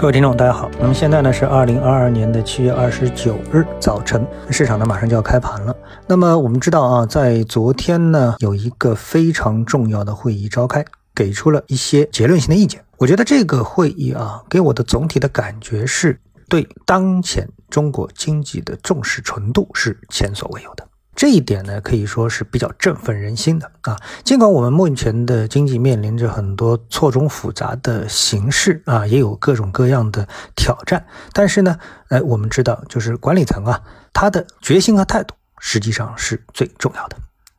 各位听众，大家好。那么现在呢是二零二二年的七月二十九日早晨，市场呢马上就要开盘了。那么我们知道啊，在昨天呢有一个非常重要的会议召开，给出了一些结论性的意见。我觉得这个会议啊，给我的总体的感觉是对当前中国经济的重视程度是前所未有的。这一点呢，可以说是比较振奋人心的啊。尽管我们目前的经济面临着很多错综复杂的形势啊，也有各种各样的挑战，但是呢，哎，我们知道，就是管理层啊，他的决心和态度实际上是最重要的。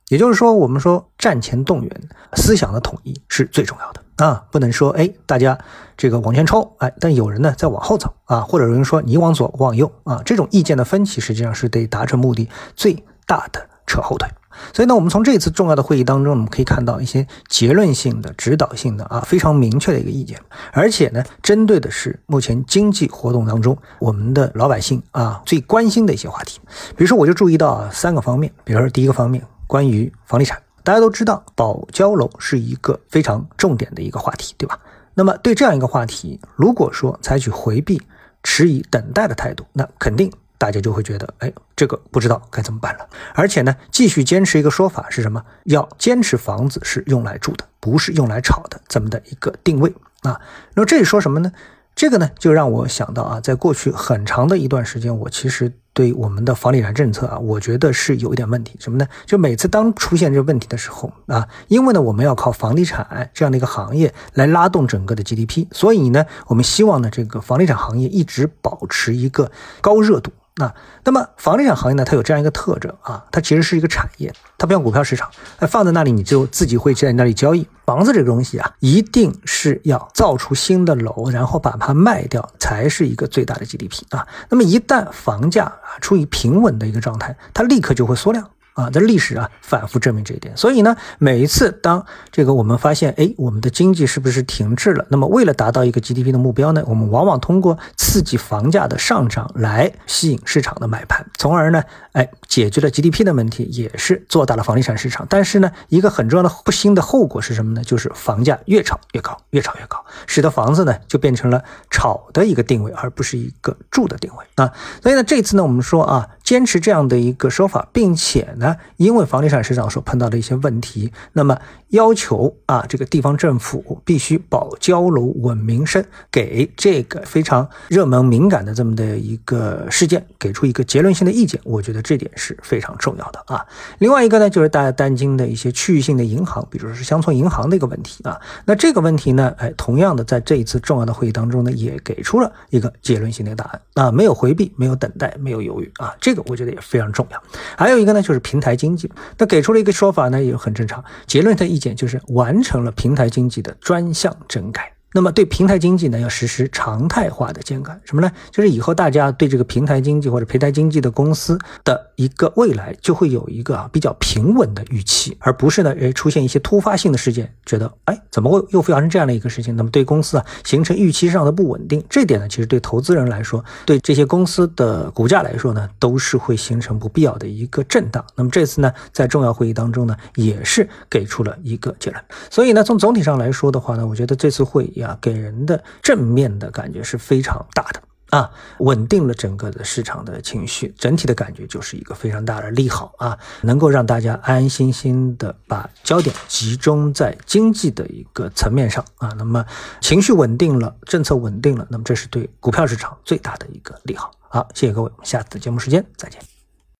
也就是说，我们说战前动员，思想的统一是最重要的啊，不能说哎，大家这个往前冲，哎，但有人呢在往后走啊，或者有人说你往左往右啊，这种意见的分歧实际上是得达成目的最。大的扯后腿，所以呢，我们从这次重要的会议当中，我们可以看到一些结论性的、指导性的啊，非常明确的一个意见，而且呢，针对的是目前经济活动当中我们的老百姓啊最关心的一些话题。比如说，我就注意到啊三个方面，比如说第一个方面，关于房地产，大家都知道保交楼是一个非常重点的一个话题，对吧？那么对这样一个话题，如果说采取回避、迟疑、等待的态度，那肯定。大家就会觉得，哎，这个不知道该怎么办了。而且呢，继续坚持一个说法是什么？要坚持房子是用来住的，不是用来炒的，这么的一个定位啊。那么这里说什么呢？这个呢，就让我想到啊，在过去很长的一段时间，我其实对我们的房地产政策啊，我觉得是有一点问题。什么呢？就每次当出现这问题的时候啊，因为呢，我们要靠房地产这样的一个行业来拉动整个的 GDP，所以呢，我们希望呢，这个房地产行业一直保持一个高热度。啊，那么房地产行业呢，它有这样一个特征啊，它其实是一个产业，它不像股票市场，哎，放在那里你就自己会在那里交易。房子这个东西啊，一定是要造出新的楼，然后把它卖掉，才是一个最大的 GDP 啊。那么一旦房价啊处于平稳的一个状态，它立刻就会缩量。啊，在历史啊反复证明这一点，所以呢，每一次当这个我们发现，哎，我们的经济是不是停滞了？那么为了达到一个 GDP 的目标呢，我们往往通过刺激房价的上涨来吸引市场的买盘，从而呢，哎，解决了 GDP 的问题，也是做大了房地产市场。但是呢，一个很重要的不幸的后果是什么呢？就是房价越炒越高，越炒越高，使得房子呢就变成了炒的一个定位，而不是一个住的定位啊。所以呢，这次呢，我们说啊。坚持这样的一个说法，并且呢，因为房地产市场所碰到的一些问题，那么要求啊，这个地方政府必须保交楼稳民生，给这个非常热门敏感的这么的一个事件给出一个结论性的意见，我觉得这点是非常重要的啊。另外一个呢，就是大家担心的一些区域性的银行，比如说是乡村银行的一个问题啊。那这个问题呢，哎，同样的在这一次重要的会议当中呢，也给出了一个结论性的答案啊，没有回避，没有等待，没有犹豫啊，这个。我觉得也非常重要。还有一个呢，就是平台经济。他给出了一个说法呢，也很正常。结论的意见就是完成了平台经济的专项整改。那么对平台经济呢，要实施常态化的监管，什么呢？就是以后大家对这个平台经济或者平台经济的公司的一个未来，就会有一个啊比较平稳的预期，而不是呢，诶出现一些突发性的事件，觉得哎怎么会又发生这样的一个事情？那么对公司啊形成预期上的不稳定，这点呢，其实对投资人来说，对这些公司的股价来说呢，都是会形成不必要的一个震荡。那么这次呢，在重要会议当中呢，也是给出了一个结论。所以呢，从总体上来说的话呢，我觉得这次会议。啊，给人的正面的感觉是非常大的啊，稳定了整个的市场的情绪，整体的感觉就是一个非常大的利好啊，能够让大家安安心心的把焦点集中在经济的一个层面上啊，那么情绪稳定了，政策稳定了，那么这是对股票市场最大的一个利好。好，谢谢各位，我们下次节目时间再见。